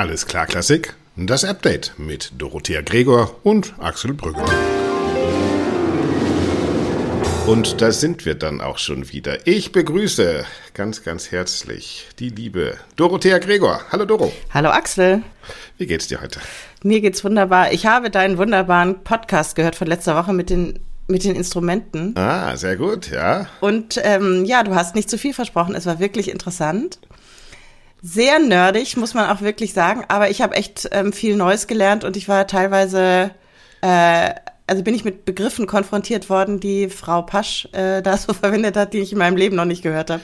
Alles klar, Klassik. Das Update mit Dorothea Gregor und Axel Brügge. Und da sind wir dann auch schon wieder. Ich begrüße ganz, ganz herzlich die liebe Dorothea Gregor. Hallo Doro. Hallo Axel. Wie geht's dir heute? Mir geht's wunderbar. Ich habe deinen wunderbaren Podcast gehört von letzter Woche mit den mit den Instrumenten. Ah, sehr gut, ja. Und ähm, ja, du hast nicht zu viel versprochen. Es war wirklich interessant. Sehr nerdig, muss man auch wirklich sagen. Aber ich habe echt ähm, viel Neues gelernt und ich war teilweise, äh, also bin ich mit Begriffen konfrontiert worden, die Frau Pasch äh, da so verwendet hat, die ich in meinem Leben noch nicht gehört habe.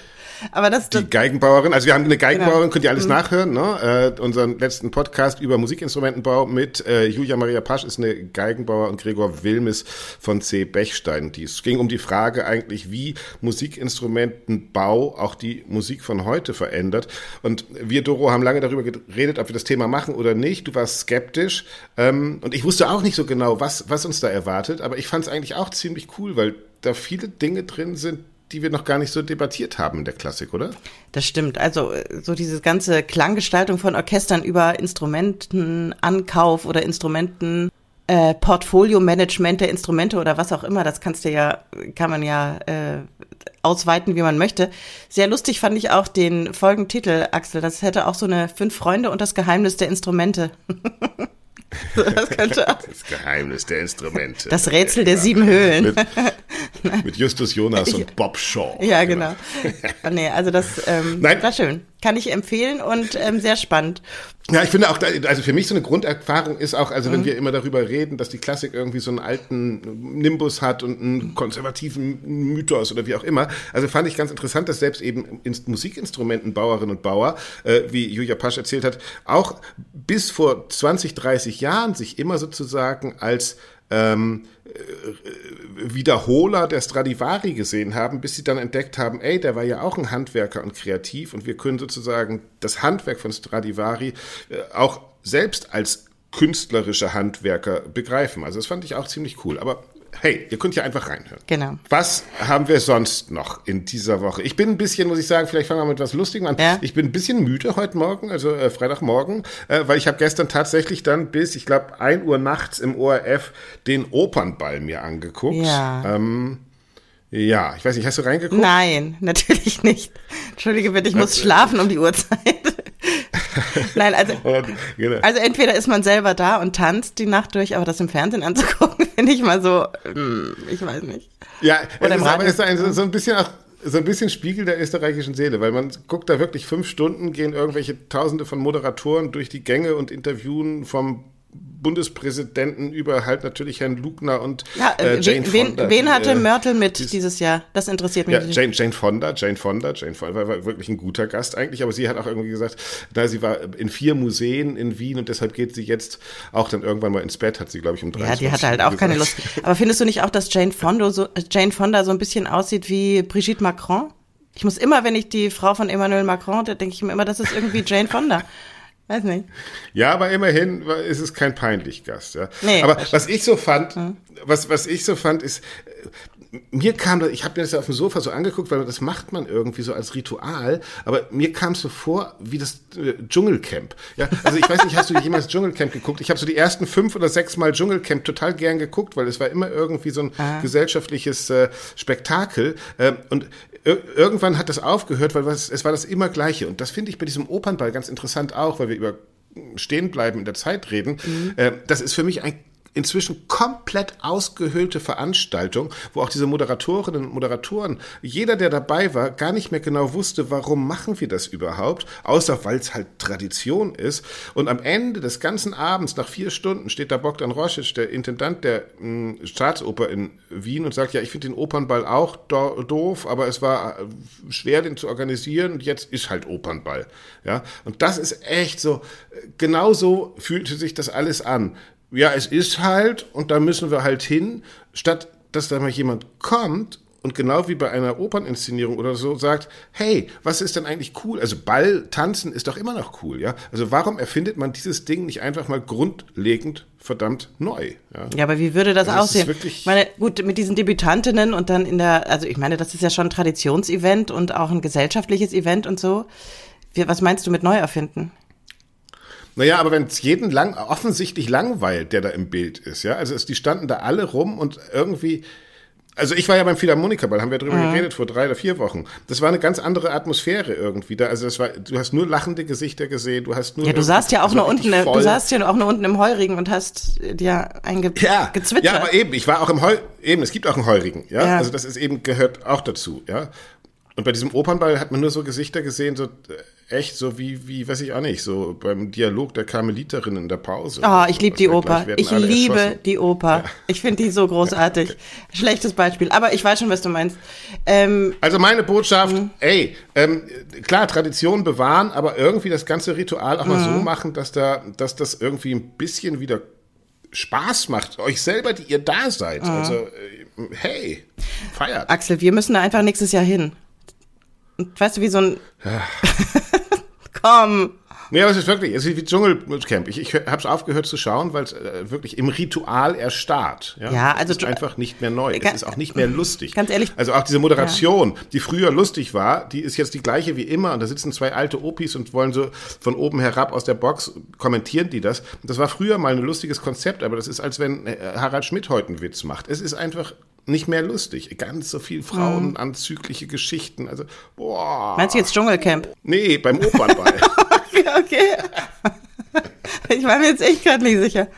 Aber das, die Geigenbauerin, also wir haben eine Geigenbauerin, genau. könnt ihr alles mhm. nachhören, ne? Äh, unseren letzten Podcast über Musikinstrumentenbau mit äh, Julia Maria Pasch ist eine Geigenbauer und Gregor Wilmes von C. Bechstein. Es ging um die Frage eigentlich, wie Musikinstrumentenbau auch die Musik von heute verändert. Und wir, Doro, haben lange darüber geredet, ob wir das Thema machen oder nicht. Du warst skeptisch ähm, und ich wusste auch nicht so genau, was, was uns da erwartet, aber ich fand es eigentlich auch ziemlich cool, weil da viele Dinge drin sind, die wir noch gar nicht so debattiert haben in der Klassik, oder? Das stimmt. Also so diese ganze Klanggestaltung von Orchestern über Instrumentenankauf oder Instrumenten äh, Portfolio-Management der Instrumente oder was auch immer, das kannst du ja, kann man ja äh, ausweiten, wie man möchte. Sehr lustig fand ich auch den Folgentitel, Axel. Das hätte auch so eine Fünf Freunde und das Geheimnis der Instrumente. Das könnte auch. Das Geheimnis der Instrumente. Das Rätsel der sieben Höhlen. Mit, mit Justus Jonas und Bob Shaw. Ja, genau. genau. nee, also das ähm, Nein. war schön. Kann ich empfehlen und ähm, sehr spannend. Ja, ich finde auch, also für mich so eine Grunderfahrung ist auch, also wenn mhm. wir immer darüber reden, dass die Klassik irgendwie so einen alten Nimbus hat und einen konservativen Mythos oder wie auch immer. Also fand ich ganz interessant, dass selbst eben Musikinstrumentenbauerinnen und Bauer, äh, wie Julia Pasch erzählt hat, auch bis vor 20, 30 Jahren sich immer sozusagen als ähm, äh, Wiederholer der Stradivari gesehen haben, bis sie dann entdeckt haben, ey, der war ja auch ein Handwerker und kreativ und wir können sozusagen das Handwerk von Stradivari äh, auch selbst als künstlerische Handwerker begreifen. Also das fand ich auch ziemlich cool. Aber hey, ihr könnt ja einfach reinhören. Genau. Was haben wir sonst noch in dieser Woche? Ich bin ein bisschen, muss ich sagen, vielleicht fangen wir mit was Lustigem an. Ja? Ich bin ein bisschen müde heute Morgen, also äh, Freitagmorgen, äh, weil ich habe gestern tatsächlich dann bis, ich glaube, 1 Uhr nachts im ORF den Opernball mir angeguckt. Ja. Ähm, ja, ich weiß nicht, hast du reingeguckt? Nein, natürlich nicht. Entschuldige bitte, ich muss schlafen um die Uhrzeit. Nein, also, genau. also entweder ist man selber da und tanzt die Nacht durch, aber das im Fernsehen anzugucken, finde ich mal so, hm, ich weiß nicht. Ja, es ist, aber ist ein, so ein bisschen auch so ein bisschen Spiegel der österreichischen Seele, weil man guckt da wirklich fünf Stunden, gehen irgendwelche Tausende von Moderatoren durch die Gänge und interviewen vom Bundespräsidenten über halt natürlich Herrn Lugner und ja, äh, Jane wen, Fonda. Wen hatte äh, Mörtel mit dies, dieses Jahr? Das interessiert mich. Ja, Jane, Jane Fonda, Jane Fonda, Jane Fonda war, war, wirklich ein guter Gast eigentlich, aber sie hat auch irgendwie gesagt, na, sie war in vier Museen in Wien und deshalb geht sie jetzt auch dann irgendwann mal ins Bett, hat sie, glaube ich, um drei Ja, die hatte halt auch gesagt. keine Lust. Aber findest du nicht auch, dass Jane Fonda so, Jane Fonda so ein bisschen aussieht wie Brigitte Macron? Ich muss immer, wenn ich die Frau von Emmanuel Macron, da denke ich mir immer, das ist irgendwie Jane Fonda. Weiß nicht. Ja, aber immerhin ist es kein peinlich Gast. Ja. Nee, aber was ich so fand, hm. was, was ich so fand, ist, mir kam das, ich habe mir das ja auf dem Sofa so angeguckt, weil das macht man irgendwie so als Ritual, aber mir kam es so vor wie das äh, Dschungelcamp. Ja, also ich weiß nicht, hast du jemals Dschungelcamp geguckt? Ich habe so die ersten fünf oder sechs Mal Dschungelcamp total gern geguckt, weil es war immer irgendwie so ein ah. gesellschaftliches äh, Spektakel äh, und irgendwann hat das aufgehört, weil es, es war das immer Gleiche. Und das finde ich bei diesem Opernball ganz interessant auch, weil wir über stehen bleiben in der Zeit reden. Mhm. Äh, das ist für mich ein inzwischen komplett ausgehöhlte Veranstaltung, wo auch diese Moderatorinnen und Moderatoren, jeder, der dabei war, gar nicht mehr genau wusste, warum machen wir das überhaupt, außer weil es halt Tradition ist. Und am Ende des ganzen Abends, nach vier Stunden, steht da Bogdan Rosic, der Intendant der mh, hm, Staatsoper in Wien und sagt, ja, ich finde den Opernball auch do doof, aber es war äh, schwer, den zu organisieren und jetzt ist halt Opernball. Ja, und das ist echt so, äh, genau so fühlte sich das alles an ja, es ist halt und da müssen wir halt hin, statt dass da mal jemand kommt und genau wie bei einer Operninszenierung oder so sagt, hey, was ist denn eigentlich cool? Also Ball, Tanzen ist doch immer noch cool, ja? Also warum erfindet man dieses Ding nicht einfach mal grundlegend verdammt neu? Ja, ja aber wie würde das also aussehen? ich meine, gut, mit diesen Debütantinnen und dann in der, also ich meine, das ist ja schon ein Traditionsevent und auch ein gesellschaftliches Event und so. Wie, was meinst du mit neu erfinden? Naja, aber wenn es jeden lang, offensichtlich langweilt, der da im Bild ist, ja, also es, die standen da alle rum und irgendwie, also ich war ja beim Philharmonikerball, haben wir drüber mhm. geredet vor drei oder vier Wochen. Das war eine ganz andere Atmosphäre irgendwie da. Also das war, du hast nur lachende Gesichter gesehen, du hast nur. Ja, du saßt ja auch nur unten, voll. du saßt ja auch nur unten im Heurigen und hast dir einge ja, gezwittert. Ja, aber eben, ich war auch im Heu, eben, es gibt auch einen Heurigen, ja? ja. Also das ist eben, gehört auch dazu, ja. Und bei diesem Opernball hat man nur so Gesichter gesehen, so äh, echt so wie, wie, weiß ich auch nicht, so beim Dialog der Karmeliterin in der Pause. Oh, ich liebe die Oper. Ich liebe die Oper. Ich finde die so großartig. okay. Schlechtes Beispiel, aber ich weiß schon, was du meinst. Ähm, also meine Botschaft, mh. ey, ähm, klar, Tradition bewahren, aber irgendwie das ganze Ritual auch mal so mhm. machen, dass da, dass das irgendwie ein bisschen wieder Spaß macht, euch selber, die ihr da seid. Mhm. Also, äh, hey, feiert. Axel, wir müssen da einfach nächstes Jahr hin weißt du, wie so ein. Ja. Komm. Nee, aber es ist wirklich, es ist wie Dschungelcamp. Ich, ich habe es aufgehört zu schauen, weil es äh, wirklich im Ritual erstarrt. Ja, ja also es ist einfach nicht mehr neu. Es ist auch nicht mehr lustig. Ganz ehrlich. Also auch diese Moderation, ja. die früher lustig war, die ist jetzt die gleiche wie immer. Und da sitzen zwei alte Opis und wollen so von oben herab aus der Box kommentieren die das. Das war früher mal ein lustiges Konzept, aber das ist, als wenn äh, Harald Schmidt heute einen Witz macht. Es ist einfach nicht mehr lustig. Ganz so viel frauenanzügliche Geschichten. Also, boah. Meinst du jetzt Dschungelcamp? Nee, beim Opernball. okay, okay. Ich war mir jetzt echt gerade nicht sicher.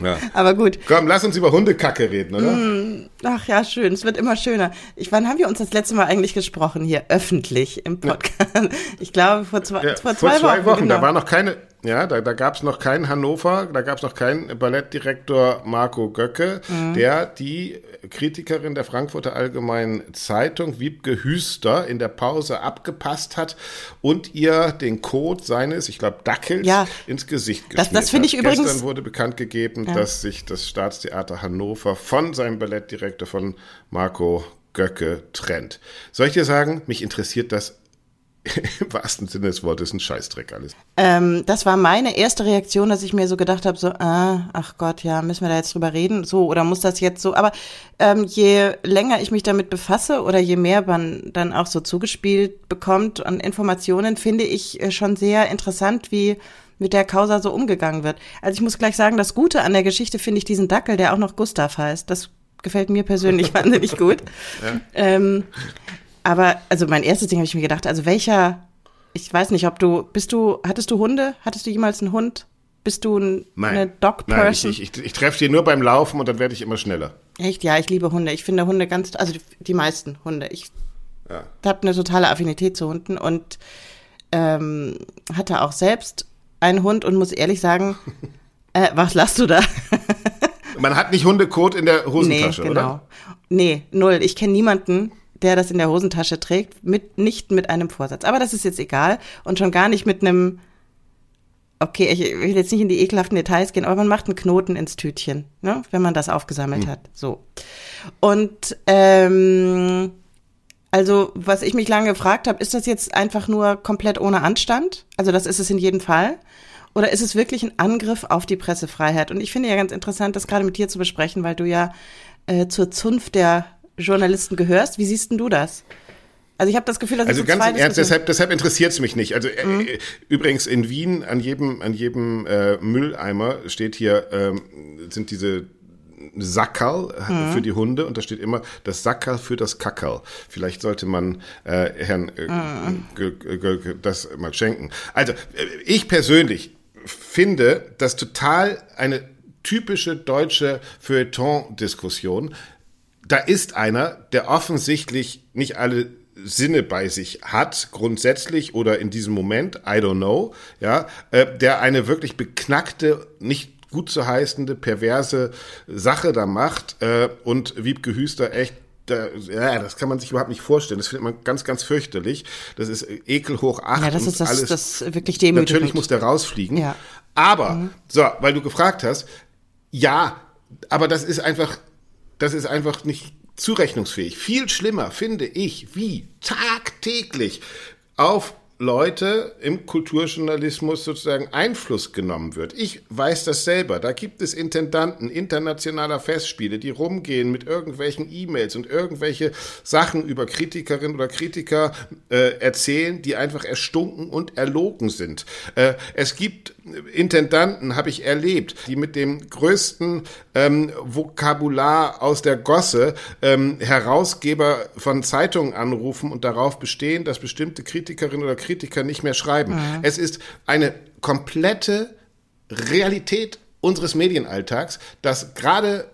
Ja. Aber gut. Komm, lass uns über Hundekacke reden, oder? Mm, ach ja, schön. Es wird immer schöner. Ich, wann haben wir uns das letzte Mal eigentlich gesprochen hier öffentlich im Podcast? Ja. Ich glaube vor zwei, ja, vor zwei, vor zwei Wochen. Wochen. Genau. Da war noch keine, ja, da, da gab es noch keinen Hannover, da gab es noch keinen Ballettdirektor Marco Göcke, mhm. der die Kritikerin der Frankfurter Allgemeinen Zeitung, Wiebke Hüster, in der Pause abgepasst hat und ihr den Code seines, ich glaube, Dackels ja, ins Gesicht geschmiert das, das finde ich übrigens. Gestern wurde bekannt gegeben, ja. dass sich das Staatstheater Hannover von seinem Ballettdirektor von Marco Göcke trennt. Soll ich dir sagen, mich interessiert das im wahrsten Sinne des Wortes ein Scheißdreck alles. Ähm, das war meine erste Reaktion, dass ich mir so gedacht habe, so, äh, ach Gott, ja, müssen wir da jetzt drüber reden? So, oder muss das jetzt so? Aber ähm, je länger ich mich damit befasse oder je mehr man dann auch so zugespielt bekommt an Informationen, finde ich äh, schon sehr interessant, wie mit der Causa so umgegangen wird. Also ich muss gleich sagen, das Gute an der Geschichte finde ich diesen Dackel, der auch noch Gustav heißt. Das gefällt mir persönlich wahnsinnig gut. Ja. Ähm, aber also mein erstes Ding habe ich mir gedacht, also welcher, ich weiß nicht, ob du, bist du, hattest du Hunde? Hattest du jemals einen Hund? Bist du ein, Nein. eine Dog-Person? Nein, ich, ich, ich treffe die nur beim Laufen und dann werde ich immer schneller. Echt? Ja, ich liebe Hunde. Ich finde Hunde ganz, also die, die meisten Hunde. Ich ja. habe eine totale Affinität zu Hunden und ähm, hatte auch selbst einen Hund und muss ehrlich sagen, äh, was lasst du da? Man hat nicht Hundekot in der Hosentasche, nee, genau. oder? Nee, null. Ich kenne niemanden, der das in der Hosentasche trägt, mit, nicht mit einem Vorsatz. Aber das ist jetzt egal und schon gar nicht mit einem, okay, ich will jetzt nicht in die ekelhaften Details gehen, aber man macht einen Knoten ins Tütchen, ne, wenn man das aufgesammelt hm. hat. So. Und ähm, also, was ich mich lange gefragt habe, ist das jetzt einfach nur komplett ohne Anstand? Also, das ist es in jedem Fall. Oder ist es wirklich ein Angriff auf die Pressefreiheit? Und ich finde ja ganz interessant, das gerade mit dir zu besprechen, weil du ja äh, zur Zunft der Journalisten gehörst. Wie siehst denn du das? Also ich habe das Gefühl, dass also ganz im Ernst, deshalb, deshalb interessiert es mich nicht. Also äh, mhm. übrigens in Wien an jedem an jedem äh, Mülleimer steht hier ähm, sind diese Sackerl äh, mhm. für die Hunde und da steht immer das Sackerl für das Kackerl. Vielleicht sollte man äh, Herrn äh, mhm. das mal schenken. Also ich persönlich finde das total eine typische deutsche Feuilleton-Diskussion, da ist einer, der offensichtlich nicht alle Sinne bei sich hat, grundsätzlich oder in diesem Moment, I don't know, ja, äh, der eine wirklich beknackte, nicht gut zu heißende, perverse Sache da macht äh, und Wiebke Hüster echt da, ja, das kann man sich überhaupt nicht vorstellen. Das findet man ganz, ganz fürchterlich. Das ist Ekel hoch acht. Ja, das ist das, alles. das wirklich demütigend. Natürlich muss der rausfliegen. Ja. Aber, mhm. so, weil du gefragt hast, ja, aber das ist einfach, das ist einfach nicht zurechnungsfähig. Viel schlimmer finde ich, wie tagtäglich auf Leute im Kulturjournalismus sozusagen Einfluss genommen wird. Ich weiß das selber. Da gibt es Intendanten internationaler Festspiele, die rumgehen mit irgendwelchen E-Mails und irgendwelche Sachen über Kritikerinnen oder Kritiker äh, erzählen, die einfach erstunken und erlogen sind. Äh, es gibt Intendanten habe ich erlebt, die mit dem größten ähm, Vokabular aus der Gosse ähm, Herausgeber von Zeitungen anrufen und darauf bestehen, dass bestimmte Kritikerinnen oder Kritiker nicht mehr schreiben. Mhm. Es ist eine komplette Realität unseres Medienalltags, dass gerade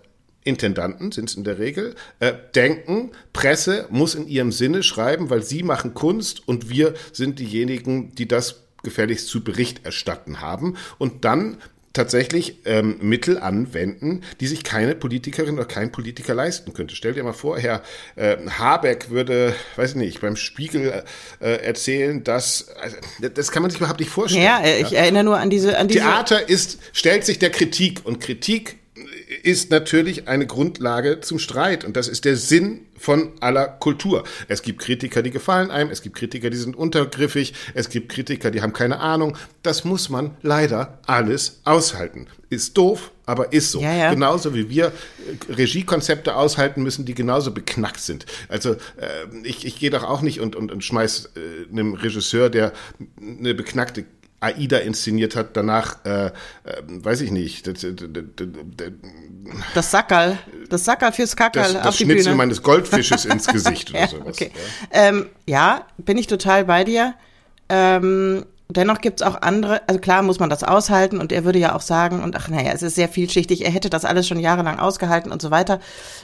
Intendanten sind es in der Regel, äh, denken, Presse muss in ihrem Sinne schreiben, weil sie machen Kunst und wir sind diejenigen, die das gefälligst zu Bericht erstatten haben und dann tatsächlich ähm, Mittel anwenden, die sich keine Politikerin oder kein Politiker leisten könnte. Stell dir mal vor, Herr äh, Habeck würde, weiß ich nicht, beim Spiegel äh, erzählen, dass also, das kann man sich überhaupt nicht vorstellen. Ja, ich ja. erinnere nur an diese, an diese Theater ist stellt sich der Kritik und Kritik ist natürlich eine Grundlage zum Streit und das ist der Sinn von aller Kultur. Es gibt Kritiker, die gefallen einem, es gibt Kritiker, die sind untergriffig, es gibt Kritiker, die haben keine Ahnung. Das muss man leider alles aushalten. Ist doof, aber ist so. Ja, ja. Genauso wie wir äh, Regiekonzepte aushalten müssen, die genauso beknackt sind. Also äh, ich, ich gehe doch auch nicht und, und, und schmeiß äh, einem Regisseur, der eine beknackte Aida inszeniert hat, danach, äh, äh, weiß ich nicht. Das, das, das Sackerl, das Sackerl fürs Kackerl das, das auf die Schnitzel Bühne. meines Goldfisches ins Gesicht oder ja, sowas. Okay. Ja. Ähm, ja, bin ich total bei dir. Ähm, dennoch gibt's auch andere, also klar muss man das aushalten und er würde ja auch sagen, und ach naja, es ist sehr vielschichtig, er hätte das alles schon jahrelang ausgehalten und so weiter.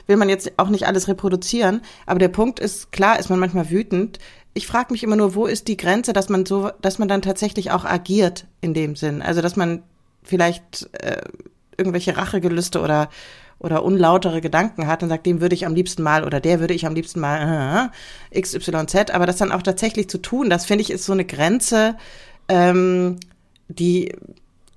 Will man jetzt auch nicht alles reproduzieren, aber der Punkt ist, klar ist man manchmal wütend, ich frage mich immer nur, wo ist die Grenze, dass man so, dass man dann tatsächlich auch agiert in dem Sinn. Also dass man vielleicht äh, irgendwelche Rachegelüste oder oder unlautere Gedanken hat und sagt, dem würde ich am liebsten mal oder der würde ich am liebsten mal äh, XYZ, aber das dann auch tatsächlich zu tun, das finde ich ist so eine Grenze, ähm, die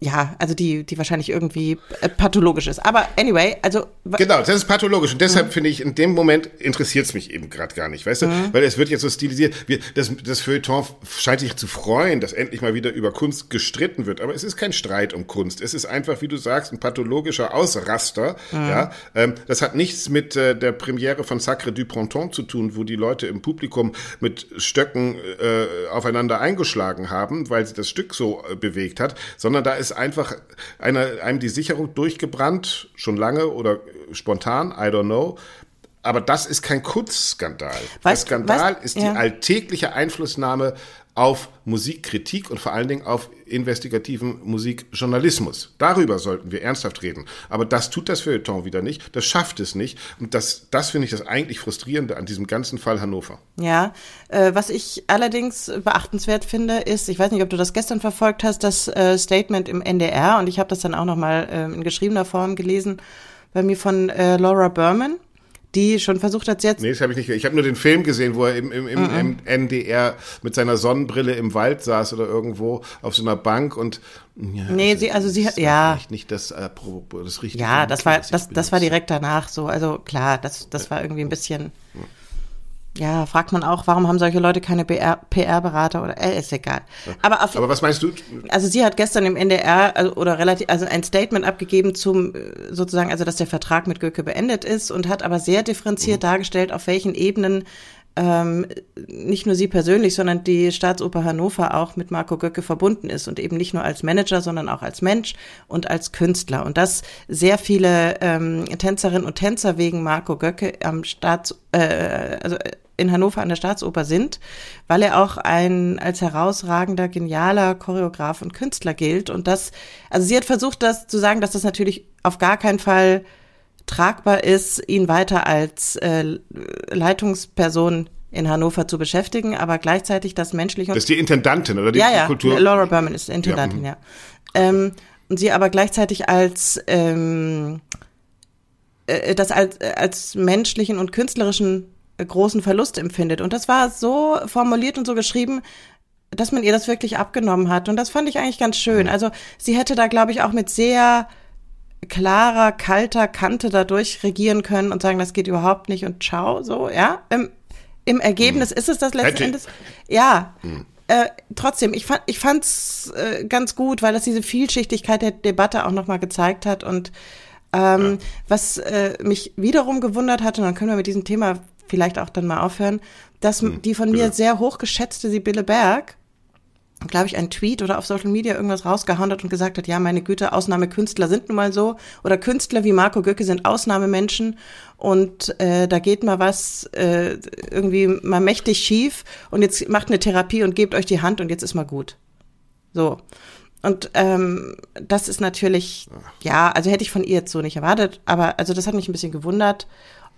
ja, also die, die wahrscheinlich irgendwie äh, pathologisch ist. Aber anyway, also. Genau, das ist pathologisch. Und deshalb mhm. finde ich, in dem Moment interessiert es mich eben gerade gar nicht, weißt du? Mhm. Weil es wird jetzt so stilisiert. Wir, das, das Feuilleton scheint sich zu freuen, dass endlich mal wieder über Kunst gestritten wird. Aber es ist kein Streit um Kunst. Es ist einfach, wie du sagst, ein pathologischer Ausraster. Mhm. Ja, ähm, das hat nichts mit äh, der Premiere von Sacre du Printemps zu tun, wo die Leute im Publikum mit Stöcken äh, aufeinander eingeschlagen haben, weil sie das Stück so äh, bewegt hat, sondern da ist ist einfach eine, einem die Sicherung durchgebrannt, schon lange oder spontan, I don't know. Aber das ist kein Kunstskandal. Weißt, Der Skandal weißt, ist die ja. alltägliche Einflussnahme auf Musikkritik und vor allen Dingen auf investigativen Musikjournalismus. Darüber sollten wir ernsthaft reden. Aber das tut das Feuilleton wieder nicht. Das schafft es nicht. Und das, das finde ich das eigentlich Frustrierende an diesem ganzen Fall Hannover. Ja, äh, was ich allerdings beachtenswert finde, ist, ich weiß nicht, ob du das gestern verfolgt hast, das äh, Statement im NDR. Und ich habe das dann auch nochmal äh, in geschriebener Form gelesen bei mir von äh, Laura Berman die schon versucht hat, jetzt. Nee, das habe ich nicht. Ich habe nur den Film gesehen, wo er im, im, im, im NDR mit seiner Sonnenbrille im Wald saß oder irgendwo auf so einer Bank und. Ja, nee, sie, also sie hat, ja. Nicht das, äh, das richtige. Ja, das war, das, das war direkt danach so. Also klar, das, das war irgendwie ein bisschen. Ja. Ja, fragt man auch, warum haben solche Leute keine PR-Berater oder äh, ist egal. Aber, auf, Aber was meinst du? Also sie hat gestern im NDR also, oder relativ also ein Statement abgegeben zum sozusagen also dass der Vertrag mit Göcke beendet ist und hat aber sehr differenziert mhm. dargestellt, auf welchen Ebenen ähm, nicht nur sie persönlich, sondern die Staatsoper Hannover auch mit Marco Göcke verbunden ist und eben nicht nur als Manager, sondern auch als Mensch und als Künstler. Und dass sehr viele ähm, Tänzerinnen und Tänzer wegen Marco Göcke am Staats, äh, also in Hannover an der Staatsoper sind, weil er auch ein als herausragender, genialer Choreograf und Künstler gilt. Und das, also sie hat versucht, das zu sagen, dass das natürlich auf gar keinen Fall tragbar ist, ihn weiter als äh, Leitungsperson in Hannover zu beschäftigen, aber gleichzeitig das menschliche. Das ist die Intendantin oder die ja, ja, Kultur? Laura Berman ist Intendantin, ja. ja. Ähm, und sie aber gleichzeitig als ähm, äh, das als, als menschlichen und künstlerischen großen Verlust empfindet. Und das war so formuliert und so geschrieben, dass man ihr das wirklich abgenommen hat. Und das fand ich eigentlich ganz schön. Also sie hätte da, glaube ich, auch mit sehr klarer, kalter Kante dadurch regieren können und sagen, das geht überhaupt nicht und ciao, so, ja. Im, im Ergebnis hm. ist es das letzten Endes. Ja. Hm. Äh, trotzdem, ich fand, ich fand's äh, ganz gut, weil das diese Vielschichtigkeit der Debatte auch nochmal gezeigt hat und ähm, ja. was äh, mich wiederum gewundert hat, und dann können wir mit diesem Thema vielleicht auch dann mal aufhören, dass hm, die von mir sehr hochgeschätzte Sibylle Berg glaube ich, einen Tweet oder auf Social Media irgendwas rausgehauen hat und gesagt hat, ja, meine Güte, Ausnahmekünstler sind nun mal so. Oder Künstler wie Marco Göcke sind Ausnahmemenschen und äh, da geht mal was äh, irgendwie mal mächtig schief und jetzt macht eine Therapie und gebt euch die Hand und jetzt ist mal gut. So. Und ähm, das ist natürlich, ja, also hätte ich von ihr jetzt so nicht erwartet, aber also das hat mich ein bisschen gewundert.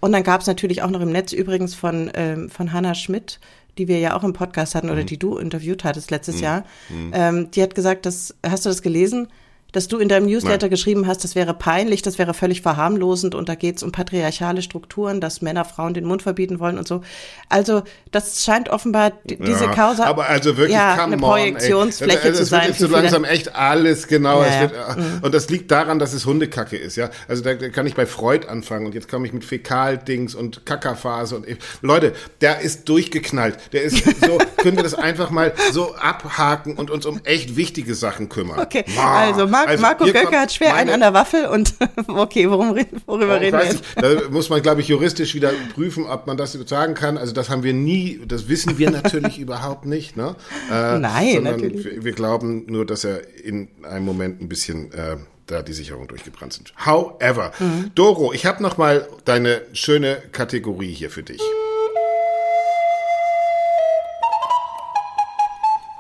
Und dann gab es natürlich auch noch im Netz übrigens von, ähm, von Hannah Schmidt, die wir ja auch im Podcast hatten oder mhm. die du interviewt hattest letztes mhm. Jahr, mhm. ähm, die hat gesagt, dass, hast du das gelesen? Dass du in deinem Newsletter Nein. geschrieben hast, das wäre peinlich, das wäre völlig verharmlosend und da geht es um patriarchale Strukturen, dass Männer Frauen den Mund verbieten wollen und so. Also das scheint offenbar diese ja, Causa aber also wirklich ja, eine Projektionsfläche ey. zu sein. Es wird jetzt so langsam echt alles genau. Ja, wird, ja. Mhm. Und das liegt daran, dass es Hundekacke ist. Ja, also da kann ich bei Freud anfangen und jetzt komme ich mit Fäkaldings und Kackerphase und Leute, der ist durchgeknallt. Der ist so. können wir das einfach mal so abhaken und uns um echt wichtige Sachen kümmern? Okay, also Mar also, Marco Göcke hat schwer einen an der Waffel und okay, worum, worüber oh, reden wir jetzt? Da muss man, glaube ich, juristisch wieder prüfen, ob man das sagen kann. Also das haben wir nie, das wissen wir natürlich überhaupt nicht. Ne? Äh, Nein, natürlich. Wir, wir, glauben nur, dass er in einem Moment ein bisschen äh, da die Sicherung durchgebrannt sind. However, mhm. Doro, ich habe noch mal deine schöne Kategorie hier für dich.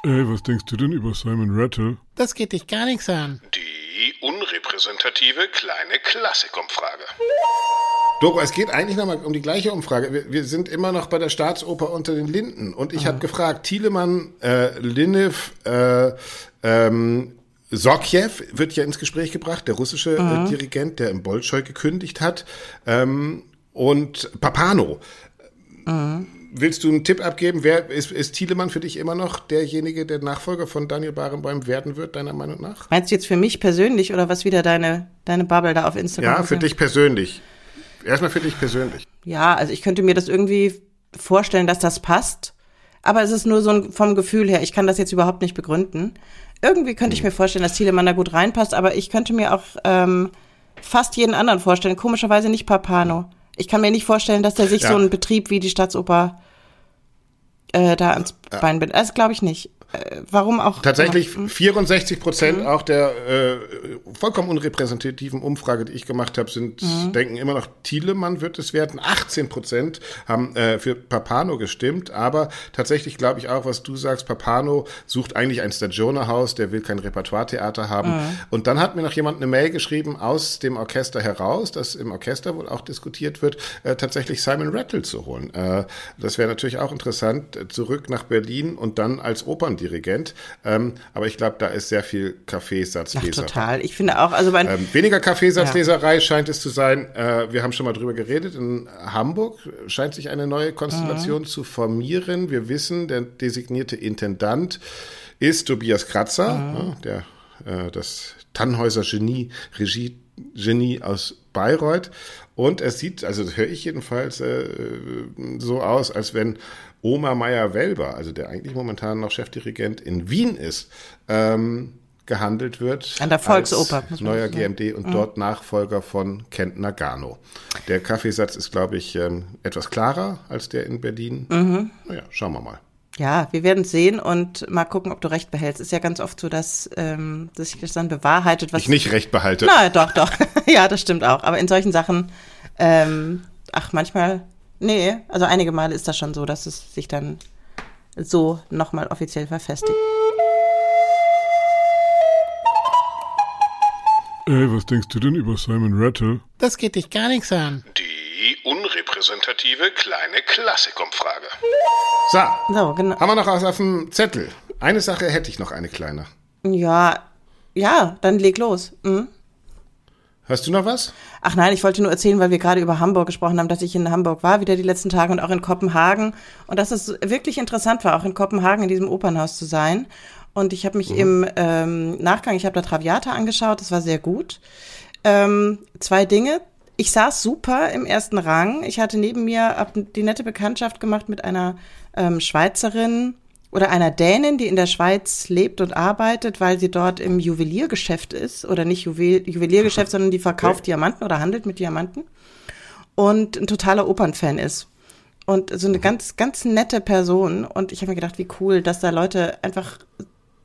Ey, was denkst du denn über Simon Rattle? Das geht dich gar nichts an. Die unrepräsentative kleine Klassikumfrage. Doro, es geht eigentlich nochmal um die gleiche Umfrage. Wir, wir, sind immer noch bei der Staatsoper unter den Linden. Und ich habe gefragt, Thielemann, äh, Linev, äh, ähm, Sokjew wird ja ins Gespräch gebracht, der russische äh, Dirigent, der im Bolschoi gekündigt hat. Ähm, und Papano. Mhm willst du einen Tipp abgeben? Wer ist, ist Thielemann für dich immer noch derjenige, der Nachfolger von Daniel Barenboim werden wird, deiner Meinung nach? Meinst du jetzt für mich persönlich oder was wieder deine, deine Bubble da auf Instagram? Ja, für dich persönlich. Erstmal für dich persönlich. Ja, also ich könnte mir das irgendwie vorstellen, dass das passt. Aber es ist nur so ein, vom Gefühl her. Ich kann das jetzt überhaupt nicht begründen. Irgendwie könnte ich mir vorstellen, dass Thielemann da gut reinpasst, aber ich könnte mir auch ähm, fast jeden anderen vorstellen. Komischerweise nicht Papano. Ich kann mir nicht vorstellen, dass der sich ja. so einen Betrieb wie die Staatsoper äh, da ans Bein bindet. Das glaube ich nicht. Äh, warum auch? Tatsächlich immer. 64 Prozent mhm. auch der äh, vollkommen unrepräsentativen Umfrage, die ich gemacht habe, sind mhm. denken immer noch Thielemann wird es werden. 18 Prozent haben äh, für Papano gestimmt, aber tatsächlich glaube ich auch, was du sagst, Papano sucht eigentlich ein Stagione-Haus, der will kein Repertoire-Theater haben. Mhm. Und dann hat mir noch jemand eine Mail geschrieben aus dem Orchester heraus, dass im Orchester wohl auch diskutiert wird, äh, tatsächlich Simon Rattle zu holen. Äh, das wäre natürlich auch interessant, zurück nach Berlin und dann als Opern Dirigent. Ähm, aber ich glaube, da ist sehr viel Kaffeesatzleser. Ach, total. Ich finde auch, also mein ähm, weniger Kaffeesatzleserei ja. scheint es zu sein. Äh, wir haben schon mal drüber geredet. In Hamburg scheint sich eine neue Konstellation mhm. zu formieren. Wir wissen, der designierte Intendant ist Tobias Kratzer, mhm. ja, der äh, das Tannhäuser Genie Regie Genie aus Bayreuth. Und es sieht, also höre ich jedenfalls äh, so aus, als wenn Oma Meyer-Welber, also der eigentlich momentan noch Chefdirigent in Wien ist, ähm, gehandelt wird. An der Volksoper. Neuer GMD und mhm. dort Nachfolger von Kent Nagano. Der Kaffeesatz ist, glaube ich, ähm, etwas klarer als der in Berlin. Mhm. Naja, schauen wir mal. Ja, wir werden sehen und mal gucken, ob du recht behältst. Ist ja ganz oft so, dass, ähm, dass sich das dann bewahrheitet. Was ich nicht recht behalte. Na, doch, doch. ja, das stimmt auch. Aber in solchen Sachen, ähm, ach, manchmal Nee, also einige Male ist das schon so, dass es sich dann so nochmal offiziell verfestigt. Ey, was denkst du denn über Simon Rattle? Das geht dich gar nichts an. Die unrepräsentative kleine Klassikumfrage. So, so genau. haben wir noch was auf dem Zettel? Eine Sache hätte ich noch, eine kleine. Ja, ja, dann leg los. Mhm. Hast du noch was? Ach nein, ich wollte nur erzählen, weil wir gerade über Hamburg gesprochen haben, dass ich in Hamburg war, wieder die letzten Tage und auch in Kopenhagen. Und dass es wirklich interessant war, auch in Kopenhagen in diesem Opernhaus zu sein. Und ich habe mich mhm. im ähm, Nachgang, ich habe da Traviata angeschaut, das war sehr gut. Ähm, zwei Dinge. Ich saß super im ersten Rang. Ich hatte neben mir die nette Bekanntschaft gemacht mit einer ähm, Schweizerin, oder einer Dänin, die in der Schweiz lebt und arbeitet, weil sie dort im Juweliergeschäft ist oder nicht Juwel Juweliergeschäft, sondern die verkauft okay. Diamanten oder handelt mit Diamanten und ein totaler Opernfan ist. Und so eine mhm. ganz, ganz nette Person. Und ich habe mir gedacht, wie cool, dass da Leute einfach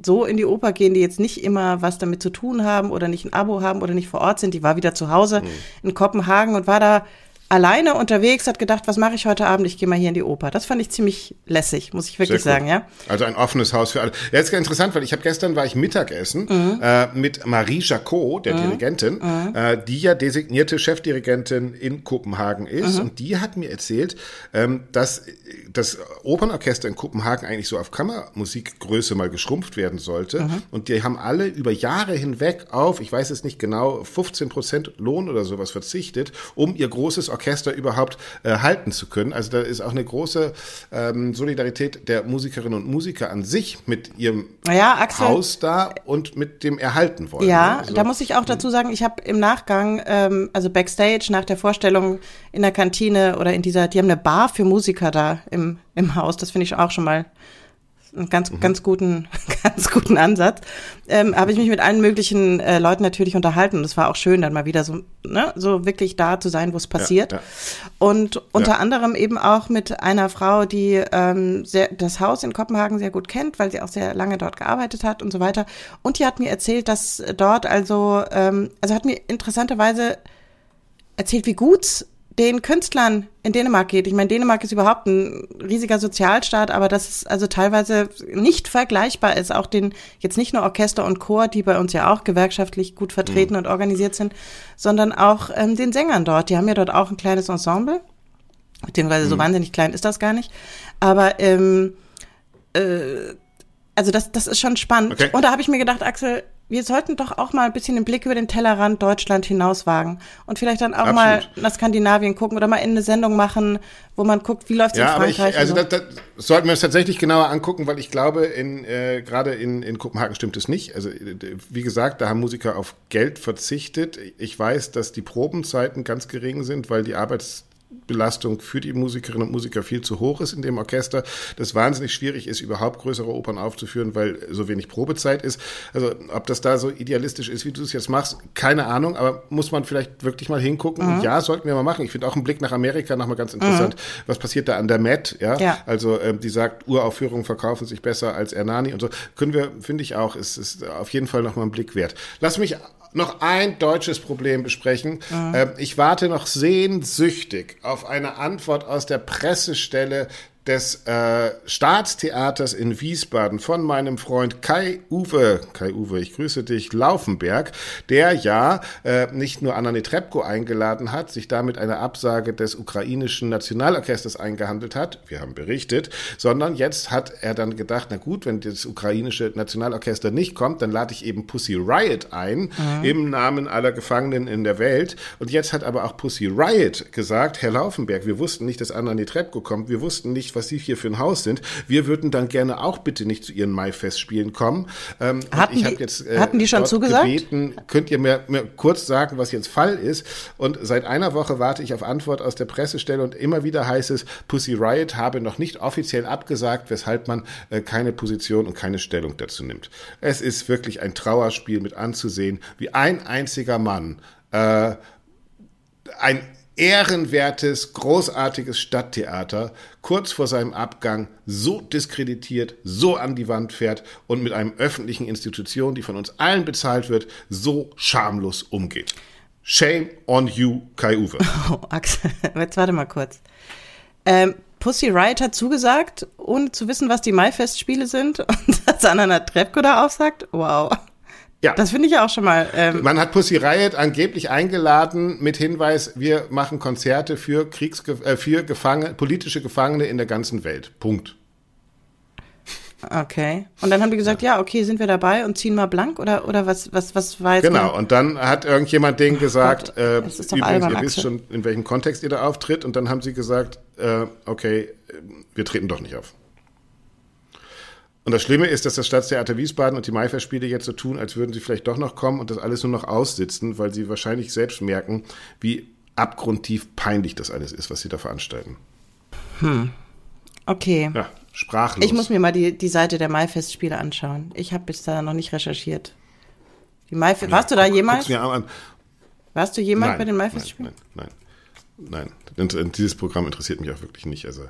so in die Oper gehen, die jetzt nicht immer was damit zu tun haben oder nicht ein Abo haben oder nicht vor Ort sind. Die war wieder zu Hause mhm. in Kopenhagen und war da alleine unterwegs, hat gedacht, was mache ich heute Abend? Ich gehe mal hier in die Oper. Das fand ich ziemlich lässig, muss ich wirklich sagen, ja. Also ein offenes Haus für alle. Ja, ist ganz interessant, weil ich habe gestern war ich Mittagessen mhm. äh, mit Marie Jacot, der mhm. Dirigentin, mhm. Äh, die ja designierte Chefdirigentin in Kopenhagen ist. Mhm. Und die hat mir erzählt, ähm, dass das Opernorchester in Kopenhagen eigentlich so auf Kammermusikgröße mal geschrumpft werden sollte. Mhm. Und die haben alle über Jahre hinweg auf, ich weiß es nicht genau, 15 Prozent Lohn oder sowas verzichtet, um ihr großes Orchester überhaupt äh, halten zu können. Also da ist auch eine große ähm, Solidarität der Musikerinnen und Musiker an sich mit ihrem ja, Axel, Haus da und mit dem Erhalten wollen. Ja, ne? also, da muss ich auch dazu sagen, ich habe im Nachgang, ähm, also Backstage nach der Vorstellung in der Kantine oder in dieser, die haben eine Bar für Musiker da im, im Haus. Das finde ich auch schon mal einen ganz, mhm. ganz guten, ganz guten Ansatz. Ähm, habe ich mich mit allen möglichen äh, Leuten natürlich unterhalten und es war auch schön, dann mal wieder so, ne, so wirklich da zu sein, wo es passiert. Ja, ja. Und unter ja. anderem eben auch mit einer Frau, die ähm, sehr, das Haus in Kopenhagen sehr gut kennt, weil sie auch sehr lange dort gearbeitet hat und so weiter. Und die hat mir erzählt, dass dort also, ähm, also hat mir interessanterweise erzählt, wie gut den Künstlern in Dänemark geht. Ich meine, Dänemark ist überhaupt ein riesiger Sozialstaat, aber das ist also teilweise nicht vergleichbar ist. Auch den, jetzt nicht nur Orchester und Chor, die bei uns ja auch gewerkschaftlich gut vertreten mhm. und organisiert sind, sondern auch ähm, den Sängern dort. Die haben ja dort auch ein kleines Ensemble, beziehungsweise mhm. so wahnsinnig klein ist das gar nicht. Aber ähm, äh, also das, das ist schon spannend. Okay. Und da habe ich mir gedacht, Axel, wir sollten doch auch mal ein bisschen den Blick über den Tellerrand Deutschland hinauswagen und vielleicht dann auch Absolut. mal nach Skandinavien gucken oder mal in eine Sendung machen, wo man guckt, wie läuft es ja, in Frankreich. Ich, also so. das, das sollten wir uns tatsächlich genauer angucken, weil ich glaube, in, äh, gerade in, in Kopenhagen stimmt es nicht. Also wie gesagt, da haben Musiker auf Geld verzichtet. Ich weiß, dass die Probenzeiten ganz gering sind, weil die Arbeits Belastung für die Musikerinnen und Musiker viel zu hoch ist in dem Orchester, das wahnsinnig schwierig ist, überhaupt größere Opern aufzuführen, weil so wenig Probezeit ist. Also ob das da so idealistisch ist, wie du es jetzt machst, keine Ahnung, aber muss man vielleicht wirklich mal hingucken. Mhm. Und ja, sollten wir mal machen. Ich finde auch einen Blick nach Amerika nochmal ganz interessant. Mhm. Was passiert da an der Met? Ja, ja. also ähm, die sagt, Uraufführungen verkaufen sich besser als Ernani und so. Können wir, finde ich auch, ist, ist auf jeden Fall nochmal ein Blick wert. Lass mich noch ein deutsches Problem besprechen. Mhm. Äh, ich warte noch sehnsüchtig auf eine Antwort aus der Pressestelle des äh, Staatstheaters in Wiesbaden von meinem Freund Kai Uwe, Kai Uwe, ich grüße dich, Laufenberg, der ja äh, nicht nur Anna Netrebko eingeladen hat, sich damit eine Absage des ukrainischen Nationalorchesters eingehandelt hat, wir haben berichtet, sondern jetzt hat er dann gedacht, na gut, wenn das ukrainische Nationalorchester nicht kommt, dann lade ich eben Pussy Riot ein, mhm. im Namen aller Gefangenen in der Welt. Und jetzt hat aber auch Pussy Riot gesagt, Herr Laufenberg, wir wussten nicht, dass Anna Netrebko kommt, wir wussten nicht, was Sie hier für ein Haus sind. Wir würden dann gerne auch bitte nicht zu Ihren Maifestspielen kommen. Ähm, hatten, die, jetzt, äh, hatten die schon zugesagt? Gebeten, könnt ihr mir, mir kurz sagen, was jetzt Fall ist? Und seit einer Woche warte ich auf Antwort aus der Pressestelle und immer wieder heißt es, Pussy Riot habe noch nicht offiziell abgesagt, weshalb man äh, keine Position und keine Stellung dazu nimmt. Es ist wirklich ein Trauerspiel mit anzusehen, wie ein einziger Mann äh, ein ehrenwertes, großartiges Stadttheater kurz vor seinem Abgang so diskreditiert, so an die Wand fährt und mit einem öffentlichen Institution, die von uns allen bezahlt wird, so schamlos umgeht. Shame on you, Kai Uwe. Oh, Axel, jetzt warte mal kurz. Ähm, Pussy Riot hat zugesagt, ohne zu wissen, was die Maifestspiele sind und dass Anna Trepko da aufsagt. Wow. Ja. Das finde ich ja auch schon mal. Ähm Man hat Pussy Riot angeblich eingeladen mit Hinweis, wir machen Konzerte für Kriegsge äh, für Gefangene, politische Gefangene in der ganzen Welt. Punkt. Okay. Und dann haben die gesagt, ja. ja, okay, sind wir dabei und ziehen mal blank oder oder was was was war jetzt Genau, und dann hat irgendjemand denen gesagt, Gott, äh, übrigens, albern, ihr wisst schon, in welchem Kontext ihr da auftritt und dann haben sie gesagt, äh, okay, wir treten doch nicht auf. Und das Schlimme ist, dass das Staatstheater Wiesbaden und die Maifestspiele jetzt so tun, als würden sie vielleicht doch noch kommen und das alles nur noch aussitzen, weil sie wahrscheinlich selbst merken, wie abgrundtief peinlich das alles ist, was sie da veranstalten. Hm. Okay. Ja, sprachlos. Ich muss mir mal die, die Seite der Maifestspiele anschauen. Ich habe bis da noch nicht recherchiert. Die Maif ja, Warst du da jemals? Mir an. Warst du jemals nein, bei den Maifestspielen? Nein, nein, Nein, dieses Programm interessiert mich auch wirklich nicht. Also,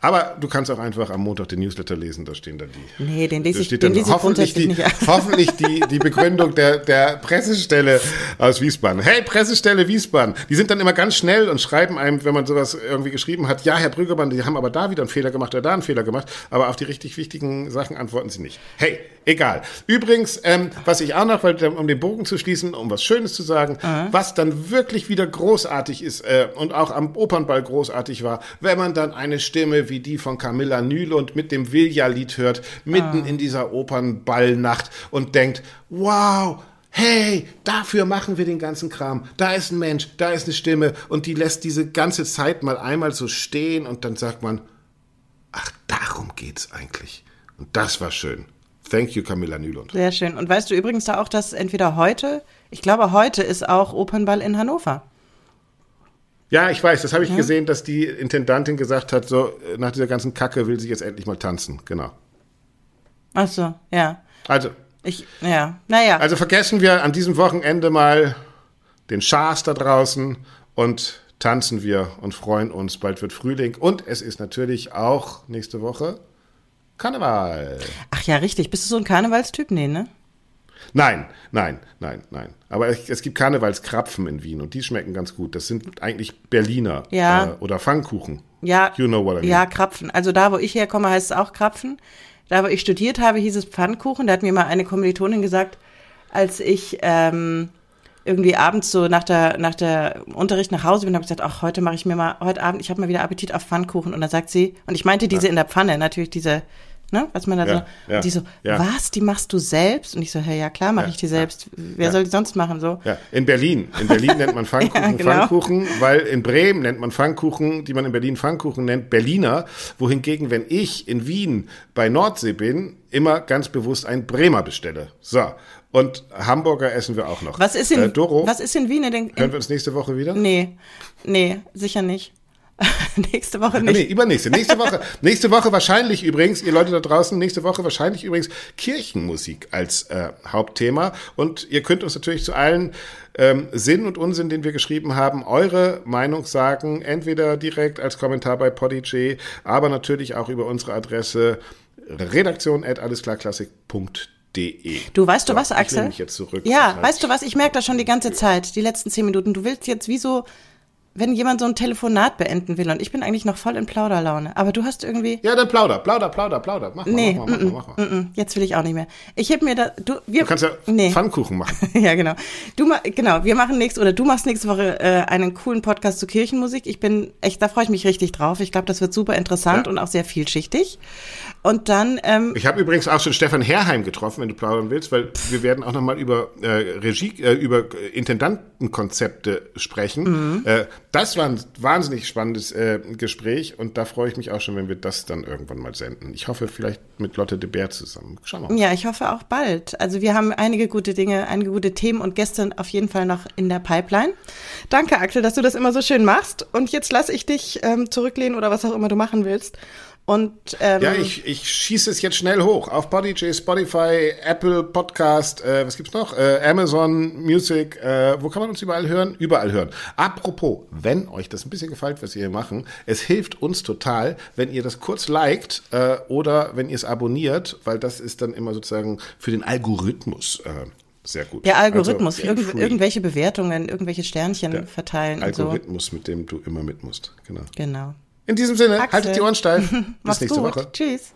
aber du kannst auch einfach am Montag den Newsletter lesen, da stehen dann die. Nee, den lese ich, den lese ich hoffentlich die, nicht. Hoffentlich die, die Begründung der, der Pressestelle aus Wiesbaden. Hey, Pressestelle Wiesbaden. Die sind dann immer ganz schnell und schreiben einem, wenn man sowas irgendwie geschrieben hat, ja, Herr Brüggemann, die haben aber da wieder einen Fehler gemacht oder da einen Fehler gemacht, aber auf die richtig wichtigen Sachen antworten sie nicht. Hey, egal. Übrigens, ähm, was ich auch noch, weil, um den Bogen zu schließen, um was Schönes zu sagen, mhm. was dann wirklich wieder großartig ist äh, und auch am Opernball großartig war, wenn man dann eine Stimme wie die von Camilla Nylund mit dem Vilja-Lied hört, mitten ah. in dieser Opernballnacht und denkt, wow, hey, dafür machen wir den ganzen Kram. Da ist ein Mensch, da ist eine Stimme und die lässt diese ganze Zeit mal einmal so stehen und dann sagt man, ach, darum geht's eigentlich. Und das war schön. Thank you, Camilla Nylund. Sehr schön. Und weißt du übrigens da auch, dass entweder heute, ich glaube, heute ist auch Opernball in Hannover. Ja, ich weiß, das habe ich ja. gesehen, dass die Intendantin gesagt hat, so nach dieser ganzen Kacke will sie jetzt endlich mal tanzen. Genau. Ach so, ja. Also. Ich, ja, naja. Also vergessen wir an diesem Wochenende mal den Schaß da draußen und tanzen wir und freuen uns. Bald wird Frühling und es ist natürlich auch nächste Woche Karneval. Ach ja, richtig. Bist du so ein Karnevalstyp? Nee, ne? Nein, nein, nein, nein. Aber es, es, gibt Karnevalskrapfen in Wien und die schmecken ganz gut. Das sind eigentlich Berliner ja. äh, oder Pfannkuchen. Ja, you know what I mean. ja, Krapfen. Also da, wo ich herkomme, heißt es auch Krapfen. Da, wo ich studiert habe, hieß es Pfannkuchen. Da hat mir mal eine Kommilitonin gesagt, als ich ähm, irgendwie abends so nach der nach der Unterricht nach Hause bin, habe ich gesagt, ach, heute mache ich mir mal heute Abend, ich habe mal wieder Appetit auf Pfannkuchen und dann sagt sie und ich meinte diese ja. in der Pfanne, natürlich diese ne, was man da ja, so, ja, und die so, ja. was, die machst du selbst? Und ich so, hey, ja klar, mache ich die selbst. Wer soll die sonst machen so? Ja, in Berlin, in Berlin nennt man Pfannkuchen genau. Pfannkuchen, weil in Bremen nennt man Pfannkuchen, die man in Berlin Pfannkuchen nennt, Berliner, wohingegen, wenn ich in Wien bei Nordsee bin, immer ganz bewusst ein Bremer bestelle. So. Und Hamburger essen wir auch noch. Was ist in, äh, Doro, was ist in Wien? In, in, hören wir uns nächste Woche wieder? Nee, nee, sicher nicht. nächste Woche nicht. Nee, übernächste. Nächste Woche. nächste Woche wahrscheinlich übrigens, ihr Leute da draußen, nächste Woche wahrscheinlich übrigens Kirchenmusik als äh, Hauptthema. Und ihr könnt uns natürlich zu allen ähm, Sinn und Unsinn, den wir geschrieben haben, eure Meinung sagen. Entweder direkt als Kommentar bei Podigy, aber natürlich auch über unsere Adresse redaktion at allesklarklassik.de. Du weißt so, du was, Axel? Ich mich jetzt zurück. Ja, weißt du was? Ich merke das schon die ganze Zeit, die letzten zehn Minuten. Du willst jetzt wie so wenn jemand so ein Telefonat beenden will und ich bin eigentlich noch voll in Plauderlaune, aber du hast irgendwie Ja, dann plauder, plauder, plauder, plauder. Mach mal, nee, mach mal, mach mal, mach mal. Mm, mm, jetzt will ich auch nicht mehr. Ich heb mir da du wir Du kannst ja nee. Pfannkuchen machen. ja, genau. Du genau, wir machen nächste oder du machst nächste Woche äh, einen coolen Podcast zu Kirchenmusik. Ich bin echt, da freue ich mich richtig drauf. Ich glaube, das wird super interessant ja. und auch sehr vielschichtig. Und dann ähm, Ich habe übrigens auch schon Stefan Herrheim getroffen, wenn du plaudern willst, weil wir werden auch noch mal über äh, Regie äh, über Intendantenkonzepte sprechen. Mhm. Äh, das war ein wahnsinnig spannendes äh, Gespräch und da freue ich mich auch schon, wenn wir das dann irgendwann mal senden. Ich hoffe vielleicht mit Lotte de Bär zusammen. Schauen wir mal. Ja, ich hoffe auch bald. Also wir haben einige gute Dinge, einige gute Themen und gestern auf jeden Fall noch in der Pipeline. Danke, Axel, dass du das immer so schön machst. Und jetzt lasse ich dich ähm, zurücklehnen oder was auch immer du machen willst. Und, ähm, ja, ich, ich schieße es jetzt schnell hoch. Auf Bodyj, Spotify, Apple Podcast, äh, was gibt's noch? Äh, Amazon Music, äh, wo kann man uns überall hören? Überall hören. Apropos, wenn euch das ein bisschen gefällt, was wir hier machen, es hilft uns total, wenn ihr das kurz liked äh, oder wenn ihr es abonniert, weil das ist dann immer sozusagen für den Algorithmus äh, sehr gut. Der Algorithmus, also Irgendw irgendwelche Bewertungen, irgendwelche Sternchen Der verteilen. Algorithmus, so. mit dem du immer mit musst. Genau. Genau. In diesem Sinne, Axel. haltet die Ohren steif. Bis nächste gut. Woche. Tschüss.